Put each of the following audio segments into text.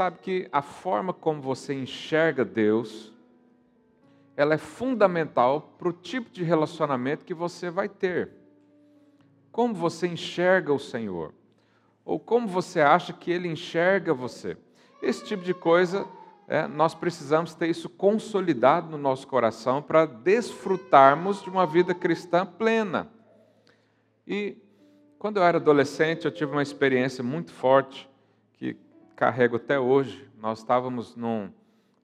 sabe que a forma como você enxerga Deus, ela é fundamental para o tipo de relacionamento que você vai ter. Como você enxerga o Senhor? Ou como você acha que Ele enxerga você? Esse tipo de coisa, é, nós precisamos ter isso consolidado no nosso coração para desfrutarmos de uma vida cristã plena. E quando eu era adolescente, eu tive uma experiência muito forte carrego até hoje. Nós estávamos num,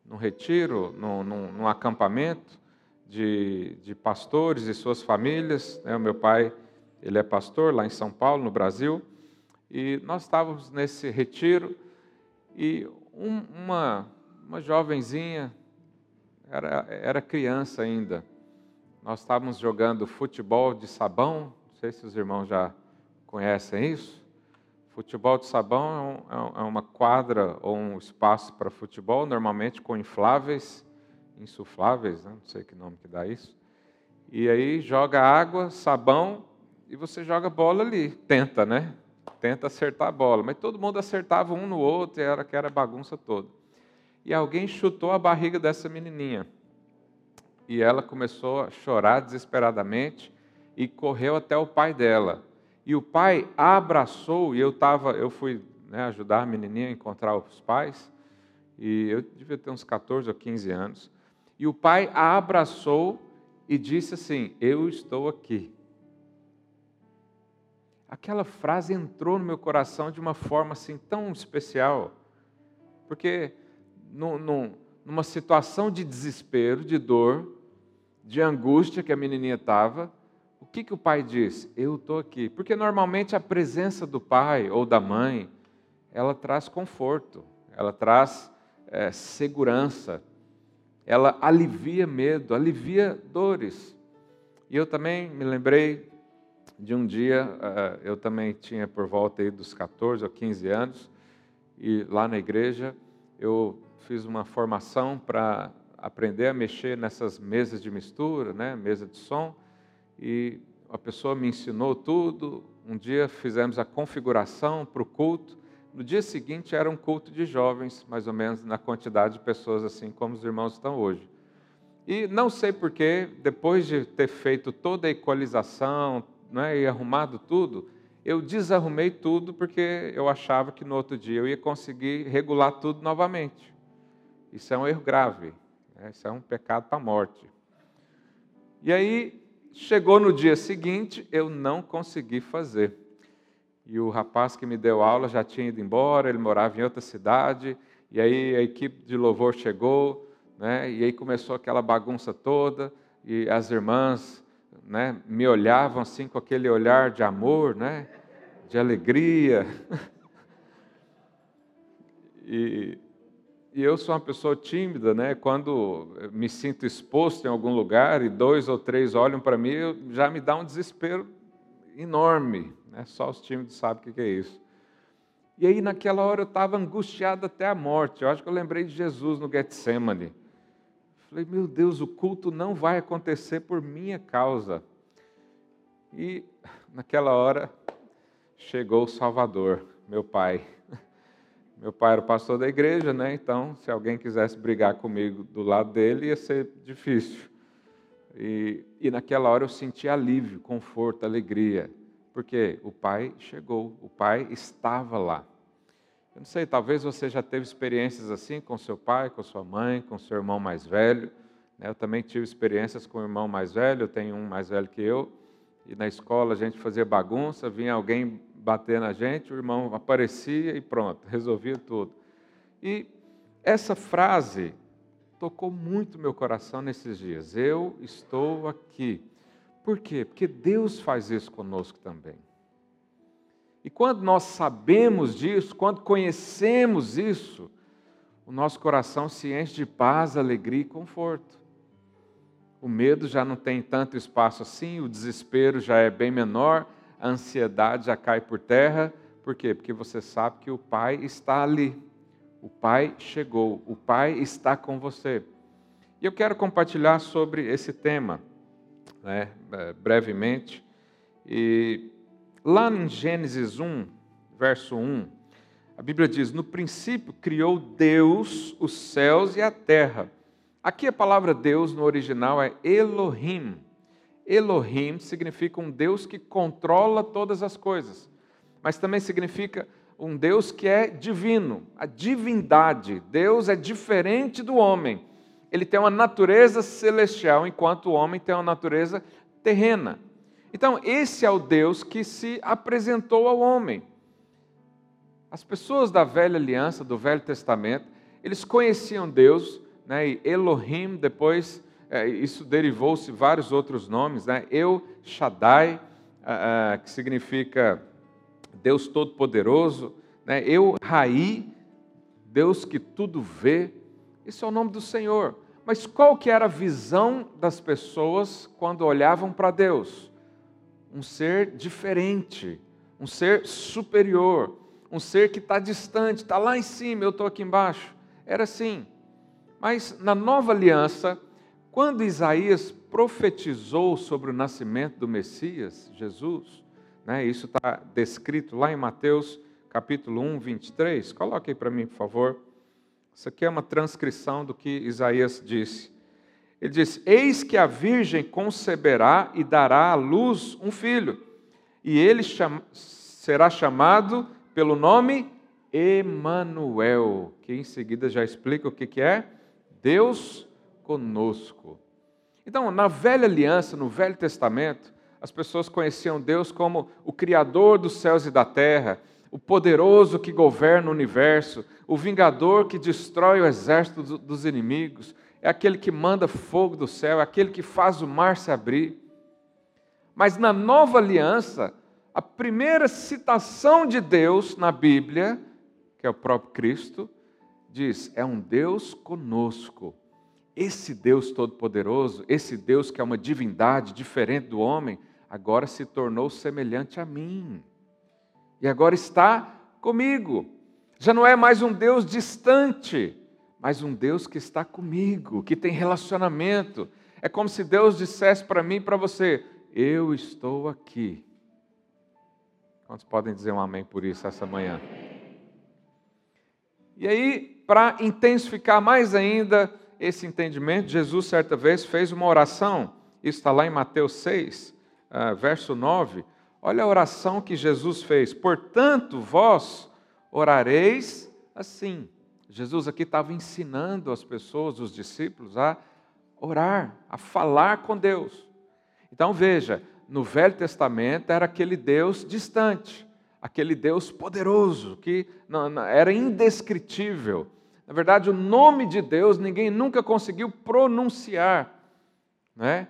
num retiro, num, num, num acampamento de, de, pastores e suas famílias. Né? O meu pai, ele é pastor lá em São Paulo, no Brasil, e nós estávamos nesse retiro e um, uma, uma jovenzinha, era, era criança ainda, nós estávamos jogando futebol de sabão, não sei se os irmãos já Conhecem isso? Futebol de sabão é, é, é uma quadra ou um espaço para futebol, normalmente com infláveis, insufláveis, né? não sei que nome que dá isso. E aí joga água, sabão e você joga bola ali. Tenta, né? Tenta acertar a bola. Mas todo mundo acertava um no outro e era que era bagunça toda. E alguém chutou a barriga dessa menininha. E ela começou a chorar desesperadamente e correu até o pai dela. E o pai a abraçou, e eu tava, eu fui né, ajudar a menininha a encontrar os pais, e eu devia ter uns 14 ou 15 anos. E o pai a abraçou e disse assim: Eu estou aqui. Aquela frase entrou no meu coração de uma forma assim tão especial, porque no, no, numa situação de desespero, de dor, de angústia que a menininha estava, que, que o pai diz? Eu estou aqui. Porque normalmente a presença do pai ou da mãe, ela traz conforto, ela traz é, segurança, ela alivia medo, alivia dores. E eu também me lembrei de um dia, uh, eu também tinha por volta aí dos 14 ou 15 anos, e lá na igreja eu fiz uma formação para aprender a mexer nessas mesas de mistura, né, mesa de som, e a pessoa me ensinou tudo. Um dia fizemos a configuração para o culto. No dia seguinte era um culto de jovens, mais ou menos na quantidade de pessoas assim como os irmãos estão hoje. E não sei porquê, depois de ter feito toda a equalização né, e arrumado tudo, eu desarrumei tudo porque eu achava que no outro dia eu ia conseguir regular tudo novamente. Isso é um erro grave, né? isso é um pecado para a morte. E aí Chegou no dia seguinte, eu não consegui fazer. E o rapaz que me deu aula já tinha ido embora, ele morava em outra cidade, e aí a equipe de louvor chegou, né, e aí começou aquela bagunça toda, e as irmãs né, me olhavam assim com aquele olhar de amor, né, de alegria. e, e eu sou uma pessoa tímida, né? Quando me sinto exposto em algum lugar e dois ou três olham para mim, já me dá um desespero enorme. Né? Só os tímidos sabem o que é isso. E aí, naquela hora, eu estava angustiado até a morte. Eu acho que eu lembrei de Jesus no Getsemane. Falei, meu Deus, o culto não vai acontecer por minha causa. E naquela hora chegou o Salvador, meu Pai. Meu pai era pastor da igreja, né? Então, se alguém quisesse brigar comigo do lado dele, ia ser difícil. E, e naquela hora eu senti alívio, conforto, alegria, porque o pai chegou, o pai estava lá. Eu não sei, talvez você já teve experiências assim com seu pai, com sua mãe, com seu irmão mais velho. Né? Eu também tive experiências com o irmão mais velho, eu tenho um mais velho que eu. E na escola a gente fazia bagunça, vinha alguém bater na gente, o irmão aparecia e pronto, resolvia tudo. E essa frase tocou muito meu coração nesses dias. Eu estou aqui. Por quê? Porque Deus faz isso conosco também. E quando nós sabemos disso, quando conhecemos isso, o nosso coração se enche de paz, alegria e conforto. O medo já não tem tanto espaço assim, o desespero já é bem menor, a ansiedade já cai por terra. Por quê? Porque você sabe que o Pai está ali. O Pai chegou, o Pai está com você. E eu quero compartilhar sobre esse tema, né, é, brevemente. E lá em Gênesis 1, verso 1, A Bíblia diz: no princípio criou Deus os céus e a terra. Aqui a palavra Deus no original é Elohim. Elohim significa um Deus que controla todas as coisas, mas também significa um Deus que é divino, a divindade. Deus é diferente do homem. Ele tem uma natureza celestial, enquanto o homem tem uma natureza terrena. Então, esse é o Deus que se apresentou ao homem. As pessoas da velha aliança, do Velho Testamento, eles conheciam Deus, né, e Elohim, depois é, isso derivou-se vários outros nomes, né, Eu Shaddai, ah, ah, que significa Deus Todo-Poderoso, né, Eu Rai, Deus que tudo vê, esse é o nome do Senhor. Mas qual que era a visão das pessoas quando olhavam para Deus? Um ser diferente, um ser superior, um ser que está distante, está lá em cima, eu estou aqui embaixo. Era assim. Mas na nova aliança, quando Isaías profetizou sobre o nascimento do Messias, Jesus, né, isso está descrito lá em Mateus capítulo 1, 23. Coloque aí para mim, por favor. Isso aqui é uma transcrição do que Isaías disse. Ele diz: Eis que a virgem conceberá e dará à luz um filho, e ele será chamado pelo nome Emanuel, que em seguida já explica o que, que é Deus conosco. Então, na velha aliança, no Velho Testamento, as pessoas conheciam Deus como o Criador dos céus e da terra, o poderoso que governa o universo, o vingador que destrói o exército dos inimigos, é aquele que manda fogo do céu, é aquele que faz o mar se abrir. Mas na nova aliança, a primeira citação de Deus na Bíblia, que é o próprio Cristo, diz: é um Deus conosco. Esse Deus todo-poderoso, esse Deus que é uma divindade diferente do homem, agora se tornou semelhante a mim. E agora está comigo. Já não é mais um Deus distante, mas um Deus que está comigo, que tem relacionamento. É como se Deus dissesse para mim e para você: Eu estou aqui. Quantos podem dizer um amém por isso essa manhã? E aí, para intensificar mais ainda esse entendimento, Jesus certa vez fez uma oração, isso está lá em Mateus 6, uh, verso 9. Olha a oração que Jesus fez. Portanto, vós orareis assim. Jesus aqui estava ensinando as pessoas, os discípulos, a orar, a falar com Deus. Então veja, no Velho Testamento era aquele Deus distante, aquele Deus poderoso, que não, não, era indescritível. Na verdade, o nome de Deus ninguém nunca conseguiu pronunciar. Né?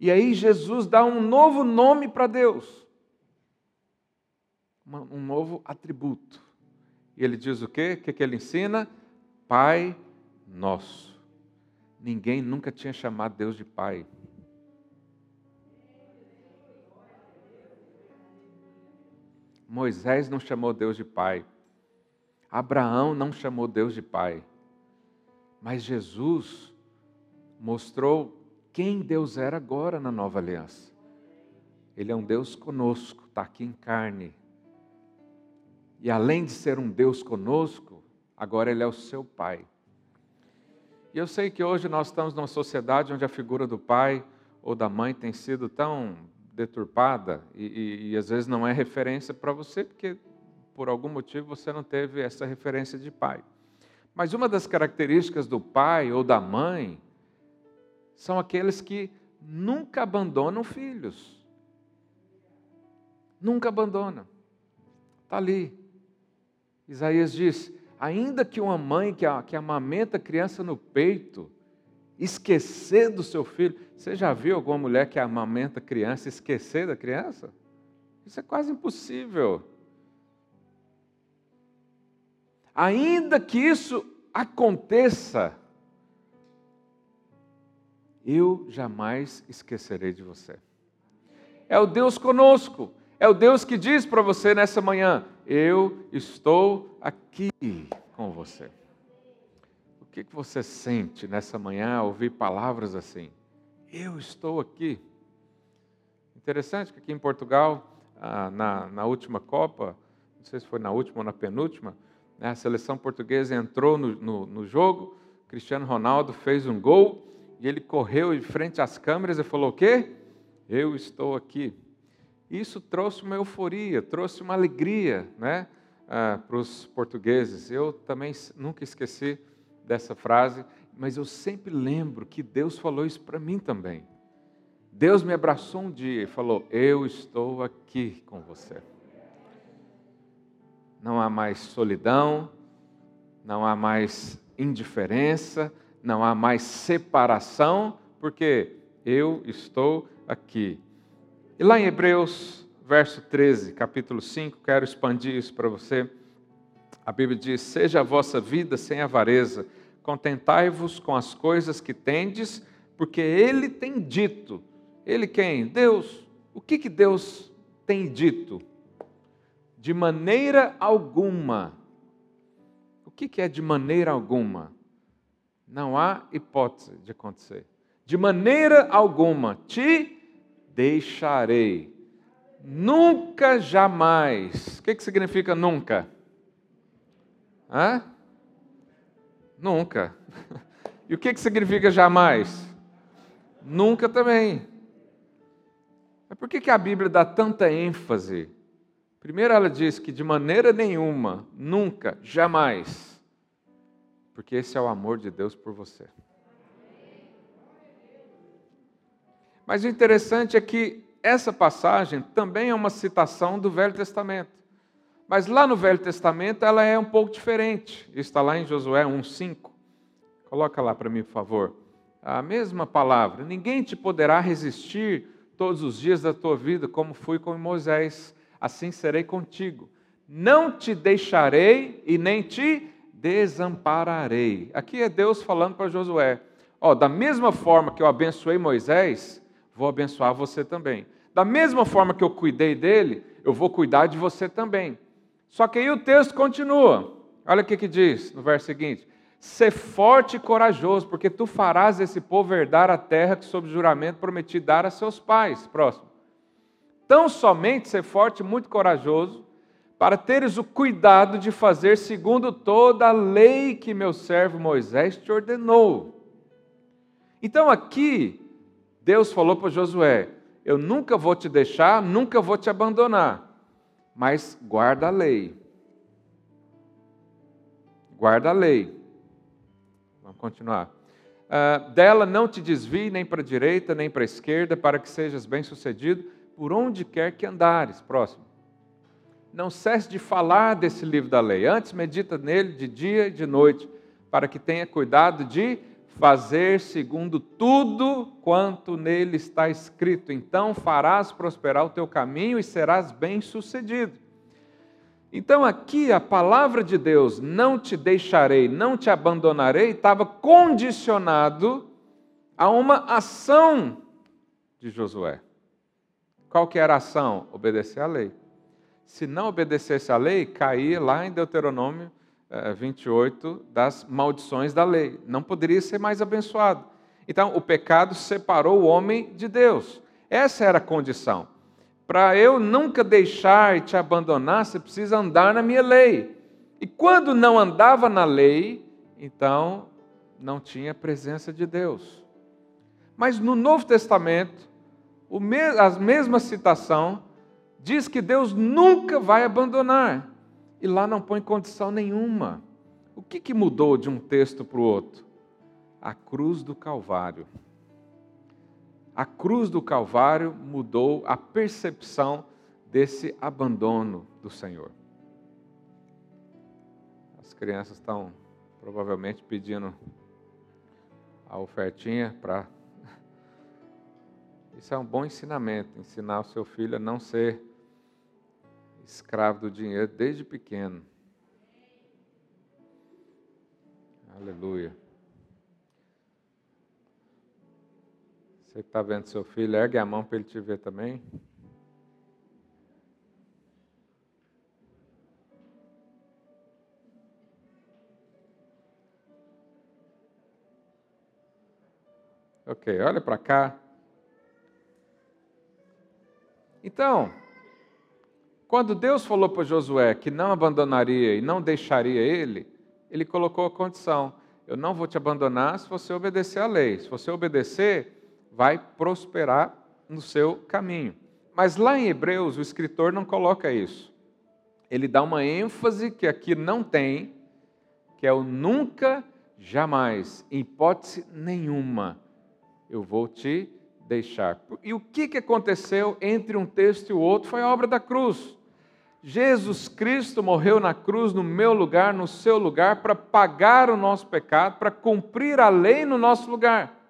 E aí Jesus dá um novo nome para Deus, um novo atributo. E ele diz o quê? O que, que ele ensina? Pai nosso. Ninguém nunca tinha chamado Deus de Pai. Moisés não chamou Deus de pai. Abraão não chamou Deus de pai. Mas Jesus mostrou quem Deus era agora na nova aliança. Ele é um Deus conosco, está aqui em carne. E além de ser um Deus conosco, agora Ele é o seu Pai. E eu sei que hoje nós estamos numa sociedade onde a figura do pai ou da mãe tem sido tão deturpada e, e, e às vezes não é referência para você, porque por algum motivo você não teve essa referência de pai. Mas uma das características do pai ou da mãe são aqueles que nunca abandonam filhos. Nunca abandonam. Está ali. Isaías diz: ainda que uma mãe que, que amamenta a criança no peito, esquecer do seu filho. Você já viu alguma mulher que amamenta criança esquecer da criança? Isso é quase impossível. Ainda que isso aconteça, eu jamais esquecerei de você. É o Deus conosco, é o Deus que diz para você nessa manhã: Eu estou aqui com você que, que você sente nessa manhã ao ouvir palavras assim? Eu estou aqui. Interessante que aqui em Portugal, ah, na, na última Copa, não sei se foi na última ou na penúltima? A seleção portuguesa entrou no, no, no jogo, Cristiano Ronaldo fez um gol e ele correu em frente às câmeras e falou: O quê? Eu estou aqui. Isso trouxe uma euforia, trouxe uma alegria né, ah, para os portugueses. Eu também nunca esqueci dessa frase, mas eu sempre lembro que Deus falou isso para mim também. Deus me abraçou um dia e falou: Eu estou aqui com você. Não há mais solidão, não há mais indiferença, não há mais separação, porque eu estou aqui. E lá em Hebreus, verso 13, capítulo 5, quero expandir isso para você. A Bíblia diz: Seja a vossa vida sem avareza, contentai-vos com as coisas que tendes, porque Ele tem dito. Ele quem? Deus. O que, que Deus tem dito? De maneira alguma. O que, é de maneira alguma? Não há hipótese de acontecer. De maneira alguma te deixarei. Nunca, jamais. O que, que significa nunca? Hã? Nunca. E o que, que significa jamais? Nunca também. Mas por que, que a Bíblia dá tanta ênfase? Primeiro, ela diz que de maneira nenhuma, nunca, jamais porque esse é o amor de Deus por você. Mas o interessante é que essa passagem também é uma citação do Velho Testamento. Mas lá no Velho Testamento ela é um pouco diferente. Está lá em Josué 1:5. Coloca lá para mim, por favor. A mesma palavra. Ninguém te poderá resistir todos os dias da tua vida, como fui com Moisés. Assim serei contigo. Não te deixarei e nem te desampararei. Aqui é Deus falando para Josué: Ó, da mesma forma que eu abençoei Moisés, vou abençoar você também. Da mesma forma que eu cuidei dele, eu vou cuidar de você também. Só que aí o texto continua. Olha o que, que diz no verso seguinte: Ser forte e corajoso, porque tu farás esse povo herdar a terra que, sob juramento, prometi dar a seus pais. Próximo. Tão somente ser forte e muito corajoso, para teres o cuidado de fazer segundo toda a lei que meu servo Moisés te ordenou. Então aqui, Deus falou para Josué: Eu nunca vou te deixar, nunca vou te abandonar, mas guarda a lei. Guarda a lei. Vamos continuar. Uh, dela não te desvie nem para a direita, nem para a esquerda, para que sejas bem-sucedido por onde quer que andares. Próximo não cesse de falar desse livro da lei. Antes, medita nele de dia e de noite, para que tenha cuidado de fazer segundo tudo quanto nele está escrito. Então farás prosperar o teu caminho e serás bem-sucedido. Então, aqui a palavra de Deus, não te deixarei, não te abandonarei, estava condicionado a uma ação de Josué. Qual que era a ação? Obedecer à lei se não obedecesse à lei, caía lá em Deuteronômio 28 eh, das maldições da lei. Não poderia ser mais abençoado. Então, o pecado separou o homem de Deus. Essa era a condição. Para eu nunca deixar e te abandonar, você precisa andar na minha lei. E quando não andava na lei, então não tinha presença de Deus. Mas no Novo Testamento, a mesma citação diz que Deus nunca vai abandonar. E lá não põe condição nenhuma. O que, que mudou de um texto para o outro? A cruz do Calvário. A cruz do Calvário mudou a percepção desse abandono do Senhor. As crianças estão provavelmente pedindo a ofertinha para. Isso é um bom ensinamento, ensinar o seu filho a não ser escravo do dinheiro desde pequeno. Aleluia. Você que está vendo seu filho, ergue a mão para ele te ver também. Ok, olha para cá. Então, Quando Deus falou para Josué que não abandonaria e não deixaria ele, ele colocou a condição: eu não vou te abandonar se você obedecer à lei. Se você obedecer, vai prosperar no seu caminho. Mas lá em Hebreus, o escritor não coloca isso. Ele dá uma ênfase que aqui não tem, que é o nunca, jamais, em hipótese nenhuma, eu vou te deixar. E o que, que aconteceu entre um texto e o outro foi a obra da cruz. Jesus Cristo morreu na cruz no meu lugar, no seu lugar, para pagar o nosso pecado, para cumprir a lei no nosso lugar.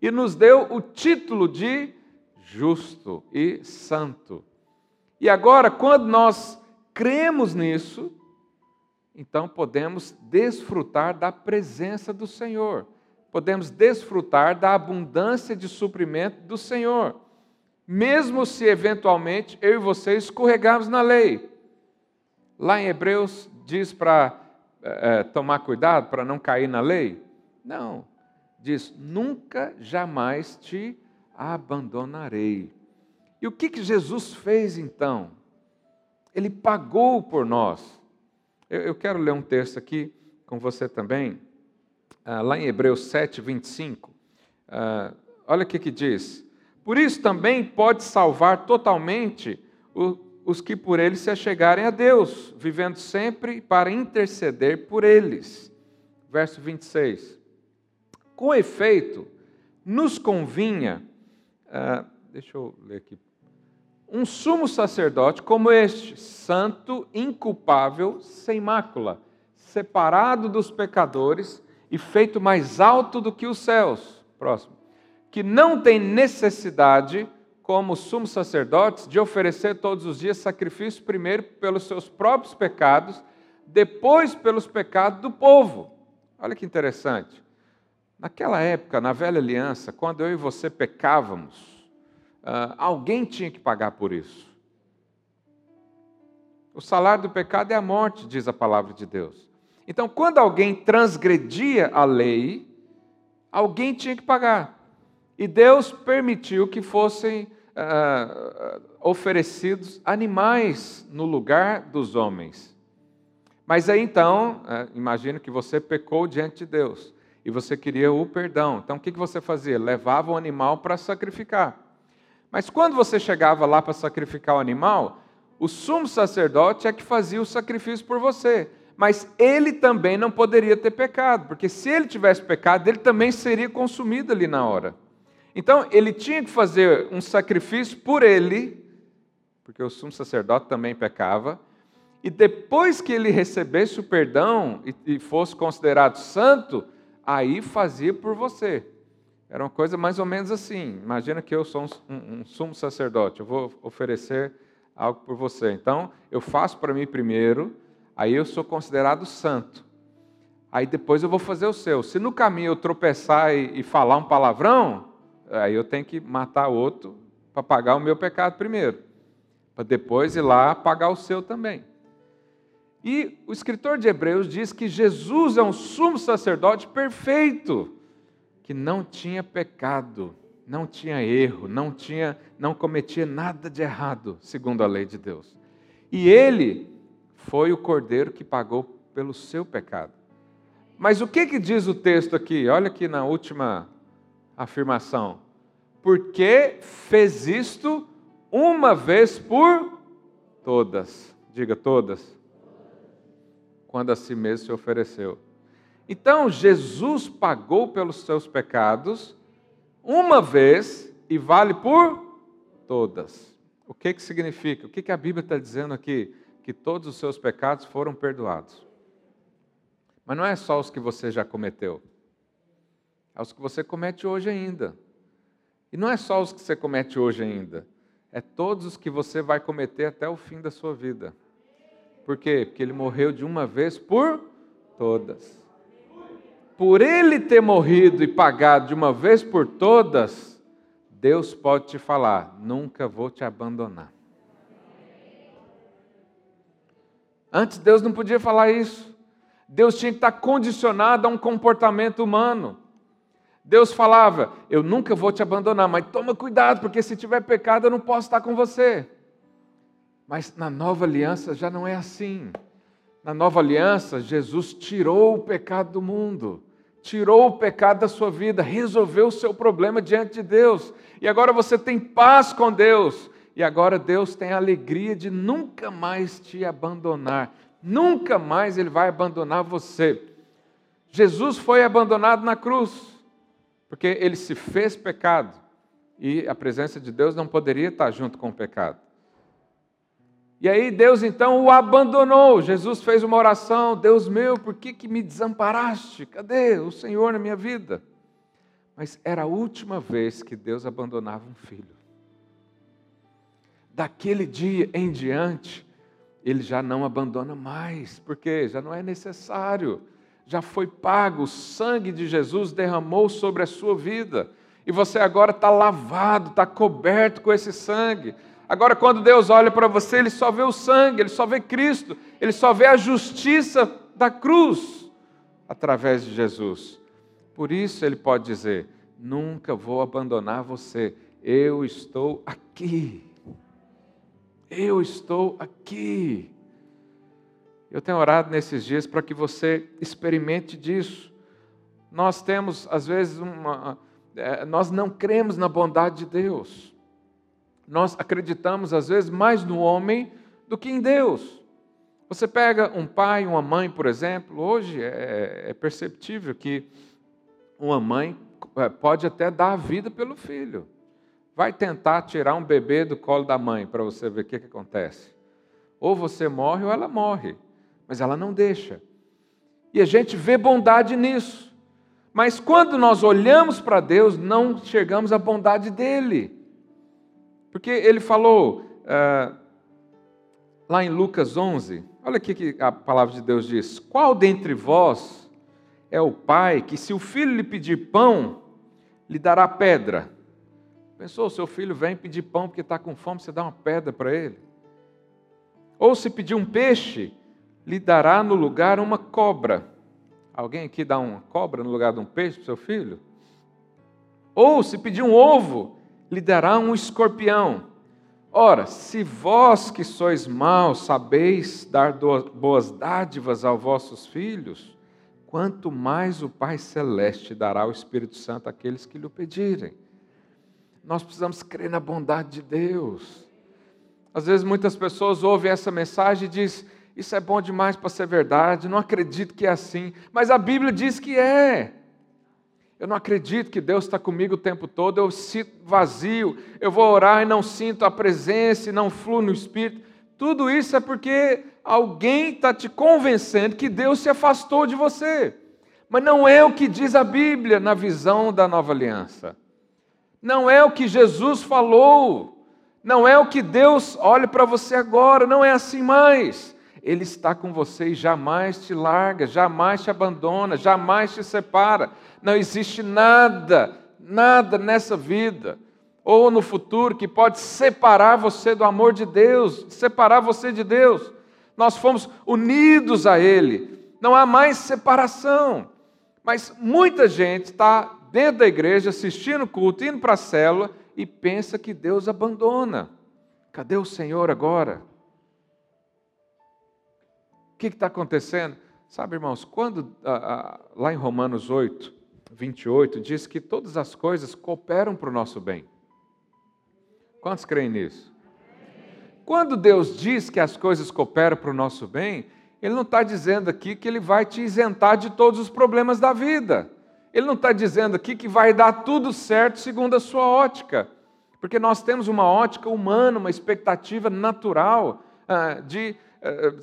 E nos deu o título de justo e santo. E agora, quando nós cremos nisso, então podemos desfrutar da presença do Senhor, podemos desfrutar da abundância de suprimento do Senhor, mesmo se eventualmente eu e você escorregarmos na lei. Lá em Hebreus diz para é, tomar cuidado para não cair na lei? Não, diz: nunca jamais te abandonarei. E o que, que Jesus fez então? Ele pagou por nós. Eu, eu quero ler um texto aqui com você também, lá em Hebreus 7, 25. Ah, olha o que, que diz. Por isso também pode salvar totalmente os que por ele se achegarem a Deus, vivendo sempre para interceder por eles. Verso 26. Com efeito, nos convinha ah, deixa eu ler aqui. Um sumo sacerdote como este, santo, inculpável, sem mácula, separado dos pecadores e feito mais alto do que os céus. Próximo. Que não tem necessidade, como sumos sacerdotes, de oferecer todos os dias sacrifício, primeiro pelos seus próprios pecados, depois pelos pecados do povo. Olha que interessante. Naquela época, na velha aliança, quando eu e você pecávamos, uh, alguém tinha que pagar por isso. O salário do pecado é a morte, diz a palavra de Deus. Então, quando alguém transgredia a lei, alguém tinha que pagar. E Deus permitiu que fossem uh, oferecidos animais no lugar dos homens. Mas aí então, uh, imagino que você pecou diante de Deus e você queria o perdão. Então o que você fazia? Levava o animal para sacrificar. Mas quando você chegava lá para sacrificar o animal, o sumo sacerdote é que fazia o sacrifício por você. Mas ele também não poderia ter pecado, porque se ele tivesse pecado, ele também seria consumido ali na hora. Então, ele tinha que fazer um sacrifício por ele, porque o sumo sacerdote também pecava, e depois que ele recebesse o perdão e, fosse considerado santo, aí fazia por você. Era uma coisa mais ou menos assim. Imagina que eu sou um, um, um sumo sacerdote, eu vou oferecer algo por você. Então, eu faço para mim primeiro, aí eu sou considerado santo. Aí depois eu vou fazer o seu. Se no caminho eu tropeçar e, falar um palavrão, aí eu tenho que matar outro para pagar o meu pecado primeiro. Para depois ir lá pagar o seu também. E o escritor de Hebreus diz que Jesus é um sumo sacerdote perfeito, que não tinha pecado, não tinha erro, não tinha, não cometia nada de errado, segundo a lei de Deus. E ele foi o cordeiro que pagou pelo seu pecado. Mas o que que diz o texto aqui? Olha aqui na última afirmação. Porque fez isto uma vez por todas. Diga todas quando a si mesmo se ofereceu. Então, Jesus pagou pelos seus pecados uma vez e vale por todas. O que, que significa? O que, que a Bíblia está dizendo aqui? Que todos os seus pecados foram perdoados. Mas não é só os que você já cometeu, é os que você comete hoje ainda. E não é só os que você comete hoje ainda, é todos os que você vai cometer até o fim da sua vida. Por quê? Porque ele morreu de uma vez por todas. Por ele ter morrido e pagado de uma vez por todas, Deus pode te falar: nunca vou te abandonar. Antes Deus não podia falar isso. Deus tinha que estar condicionado a um comportamento humano. Deus falava: Eu nunca vou te abandonar, mas toma cuidado, porque se tiver pecado eu não posso estar com você. Mas na nova aliança já não é assim. Na nova aliança, Jesus tirou o pecado do mundo, tirou o pecado da sua vida, resolveu o seu problema diante de Deus. E agora você tem paz com Deus. E agora Deus tem a alegria de nunca mais te abandonar. Nunca mais Ele vai abandonar você. Jesus foi abandonado na cruz, porque Ele se fez pecado. E a presença de Deus não poderia estar junto com o pecado. E aí Deus então o abandonou. Jesus fez uma oração: Deus meu, por que, que me desamparaste? Cadê o Senhor na minha vida? Mas era a última vez que Deus abandonava um filho. Daquele dia em diante, ele já não abandona mais, porque já não é necessário, já foi pago, o sangue de Jesus derramou sobre a sua vida, e você agora está lavado, está coberto com esse sangue. Agora, quando Deus olha para você, Ele só vê o sangue, Ele só vê Cristo, Ele só vê a justiça da cruz através de Jesus. Por isso Ele pode dizer: Nunca vou abandonar você, eu estou aqui. Eu estou aqui. Eu tenho orado nesses dias para que você experimente disso. Nós temos, às vezes, uma. É, nós não cremos na bondade de Deus. Nós acreditamos, às vezes, mais no homem do que em Deus. Você pega um pai, uma mãe, por exemplo, hoje é, é perceptível que uma mãe é, pode até dar a vida pelo filho. Vai tentar tirar um bebê do colo da mãe para você ver o que, que acontece. Ou você morre ou ela morre, mas ela não deixa. E a gente vê bondade nisso. Mas quando nós olhamos para Deus, não enxergamos a bondade dele. Porque ele falou uh, lá em Lucas 11, olha aqui que a palavra de Deus diz: Qual dentre vós é o pai que, se o filho lhe pedir pão, lhe dará pedra? Pensou, seu filho vem pedir pão porque está com fome, você dá uma pedra para ele? Ou se pedir um peixe, lhe dará no lugar uma cobra. Alguém aqui dá uma cobra no lugar de um peixe para seu filho? Ou se pedir um ovo, lhe dará um escorpião. Ora, se vós que sois maus sabeis dar boas dádivas aos vossos filhos, quanto mais o Pai Celeste dará o Espírito Santo àqueles que lhe o pedirem. Nós precisamos crer na bondade de Deus. Às vezes muitas pessoas ouvem essa mensagem e dizem: Isso é bom demais para ser verdade, não acredito que é assim. Mas a Bíblia diz que é. Eu não acredito que Deus está comigo o tempo todo, eu sinto vazio, eu vou orar e não sinto a presença e não fluo no Espírito. Tudo isso é porque alguém está te convencendo que Deus se afastou de você. Mas não é o que diz a Bíblia na visão da nova aliança. Não é o que Jesus falou. Não é o que Deus olha para você agora. Não é assim mais. Ele está com você e jamais te larga, jamais te abandona, jamais te separa. Não existe nada, nada nessa vida ou no futuro que pode separar você do amor de Deus, separar você de Deus. Nós fomos unidos a Ele, não há mais separação. Mas muita gente está dentro da igreja, assistindo o culto, indo para a célula e pensa que Deus abandona. Cadê o Senhor agora? O que está acontecendo? Sabe, irmãos, quando lá em Romanos 8, 28, diz que todas as coisas cooperam para o nosso bem. Quantos creem nisso? Quando Deus diz que as coisas cooperam para o nosso bem, Ele não está dizendo aqui que Ele vai te isentar de todos os problemas da vida. Ele não está dizendo aqui que vai dar tudo certo segundo a sua ótica. Porque nós temos uma ótica humana, uma expectativa natural uh, de uh,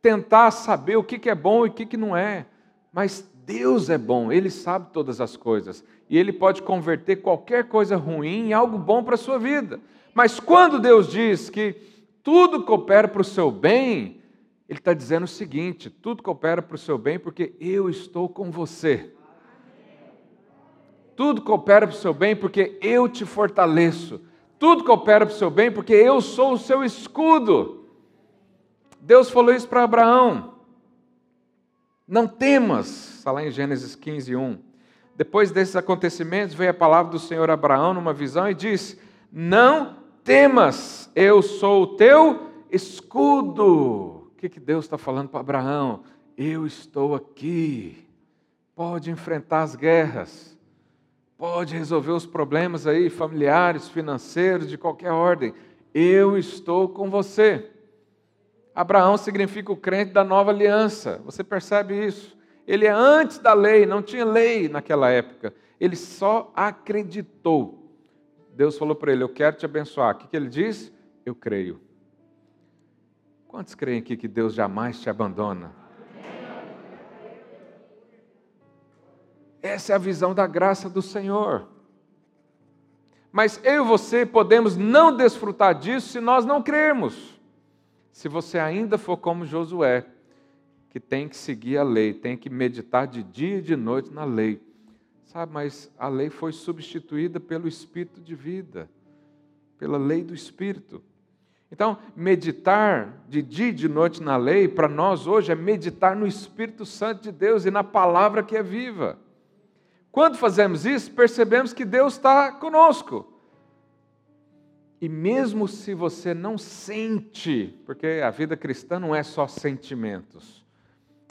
tentar saber o que, que é bom e o que, que não é. Mas Deus é bom, Ele sabe todas as coisas. E Ele pode converter qualquer coisa ruim em algo bom para a sua vida. Mas quando Deus diz que tudo coopera para o seu bem, Ele está dizendo o seguinte: tudo coopera para o seu bem porque eu estou com você. Tudo coopera para o seu bem porque eu te fortaleço. Tudo coopera para o seu bem porque eu sou o seu escudo. Deus falou isso para Abraão. Não temas, está lá em Gênesis 15, 1. Depois desses acontecimentos, veio a palavra do Senhor Abraão numa visão e disse: Não temas, eu sou o teu escudo. O que, que Deus está falando para Abraão? Eu estou aqui. Pode enfrentar as guerras. Pode resolver os problemas aí familiares, financeiros, de qualquer ordem. Eu estou com você. Abraão significa o crente da nova aliança. Você percebe isso? Ele é antes da lei, não tinha lei naquela época. Ele só acreditou. Deus falou para ele: Eu quero te abençoar. O que, ele diz? Eu creio. Quantos creem aqui que Deus jamais te abandona? Essa é a visão da graça do Senhor. Mas eu e você podemos não desfrutar disso se nós não crermos. Se você ainda for como Josué, que tem que seguir a lei, tem que meditar de dia e de noite na lei. Sabe, mas a lei foi substituída pelo Espírito de vida, pela lei do Espírito. Então, meditar de dia e de noite na lei, para nós hoje, é meditar no Espírito Santo de Deus e na palavra que é viva. Quando fazemos isso, percebemos que Deus está conosco. E mesmo se você não sente, porque a vida cristã não é só sentimentos,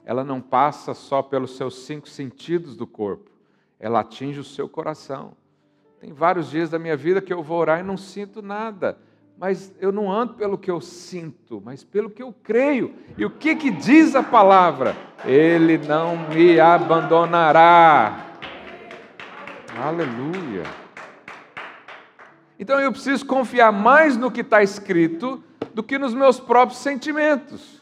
ela não passa só pelos seus cinco sentidos do corpo, ela atinge o seu coração. Tem vários dias da minha vida que eu vou orar e não sinto nada, mas eu não ando pelo que eu sinto, mas pelo que eu creio. E o que, que diz a palavra? Ele não me abandonará. Aleluia. Então eu preciso confiar mais no que está escrito do que nos meus próprios sentimentos.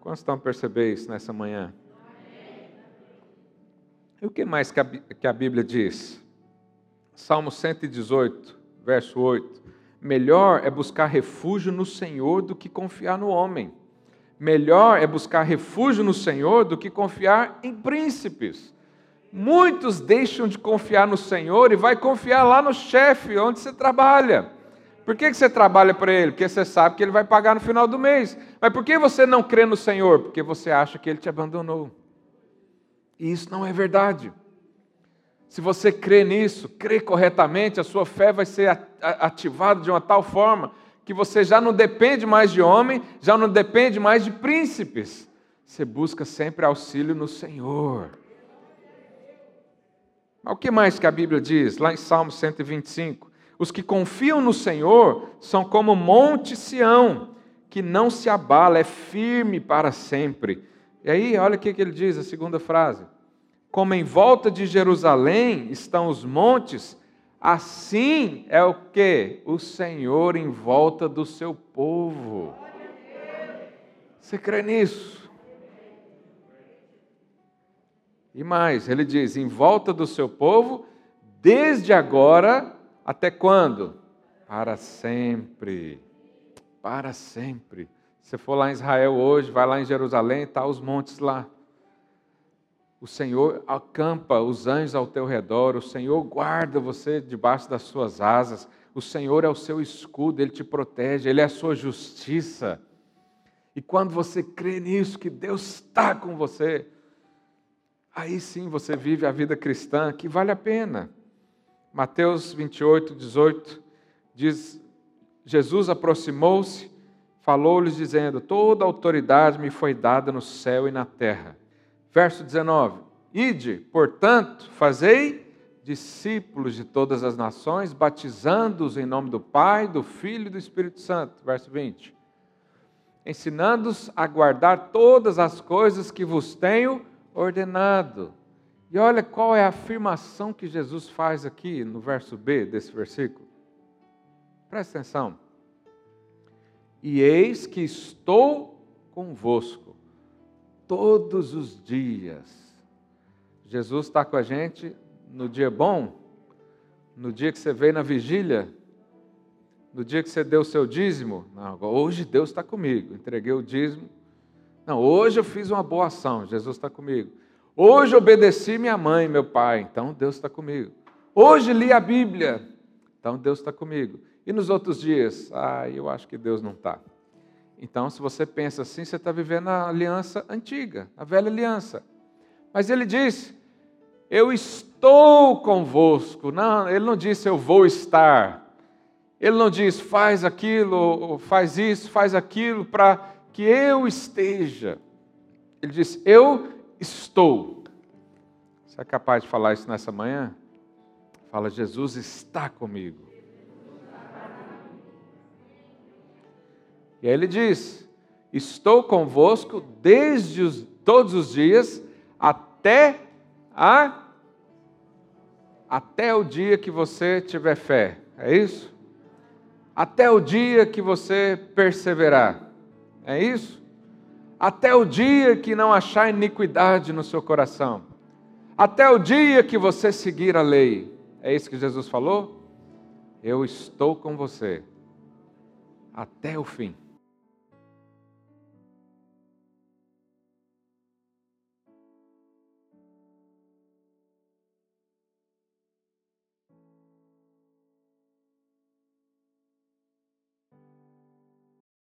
Quantos estão a perceber isso nessa manhã? E o que mais que a Bíblia diz? Salmo 118, verso 8. Melhor é buscar refúgio no Senhor do que confiar no homem. Melhor é buscar refúgio no Senhor do que confiar em príncipes. Muitos deixam de confiar no Senhor e vai confiar lá no chefe onde você trabalha. Por que você trabalha para ele? Porque você sabe que ele vai pagar no final do mês. Mas por que você não crê no Senhor? Porque você acha que ele te abandonou. E isso não é verdade. Se você crê nisso, crê corretamente, a sua fé vai ser ativada de uma tal forma que você já não depende mais de homem, já não depende mais de príncipes. Você busca sempre auxílio no Senhor. Mas o que mais que a Bíblia diz? Lá em Salmo 125. Os que confiam no Senhor são como Monte Sião, que não se abala, é firme para sempre. E aí, olha o que ele diz, a segunda frase. Como em volta de Jerusalém estão os montes, assim é o que? O Senhor em volta do seu povo. Você crê nisso? E mais, ele diz: em volta do seu povo, desde agora até quando? Para sempre. Para sempre. Se for lá em Israel hoje, vai lá em Jerusalém, está os montes lá. O Senhor acampa os anjos ao teu redor, o Senhor guarda você debaixo das suas asas, o Senhor é o seu escudo, ele te protege, ele é a sua justiça. E quando você crê nisso, que Deus está com você, aí sim você vive a vida cristã que vale a pena. Mateus 28, 18 diz: Jesus aproximou-se, falou-lhes, dizendo: Toda autoridade me foi dada no céu e na terra. Verso 19: Ide, portanto, fazei discípulos de todas as nações, batizando-os em nome do Pai, do Filho e do Espírito Santo. Verso 20: Ensinando-os a guardar todas as coisas que vos tenho ordenado. E olha qual é a afirmação que Jesus faz aqui no verso B desse versículo. Presta atenção. E eis que estou convosco todos os dias. Jesus está com a gente no dia bom, no dia que você veio na vigília, no dia que você deu o seu dízimo. Não, hoje Deus está comigo. Entreguei o dízimo não, hoje eu fiz uma boa ação, Jesus está comigo. Hoje obedeci minha mãe, meu pai, então Deus está comigo. Hoje li a Bíblia, então Deus está comigo. E nos outros dias? Ah, eu acho que Deus não está. Então, se você pensa assim, você está vivendo a aliança antiga, a velha aliança. Mas ele diz: Eu estou convosco. Não, ele não disse eu vou estar. Ele não diz faz aquilo, faz isso, faz aquilo para que eu esteja. Ele diz eu estou. Você é capaz de falar isso nessa manhã? Fala, Jesus está comigo. E aí ele diz: Estou convosco desde os, todos os dias até a até o dia que você tiver fé. É isso? Até o dia que você perseverar. É isso? Até o dia que não achar iniquidade no seu coração. Até o dia que você seguir a lei. É isso que Jesus falou? Eu estou com você até o fim.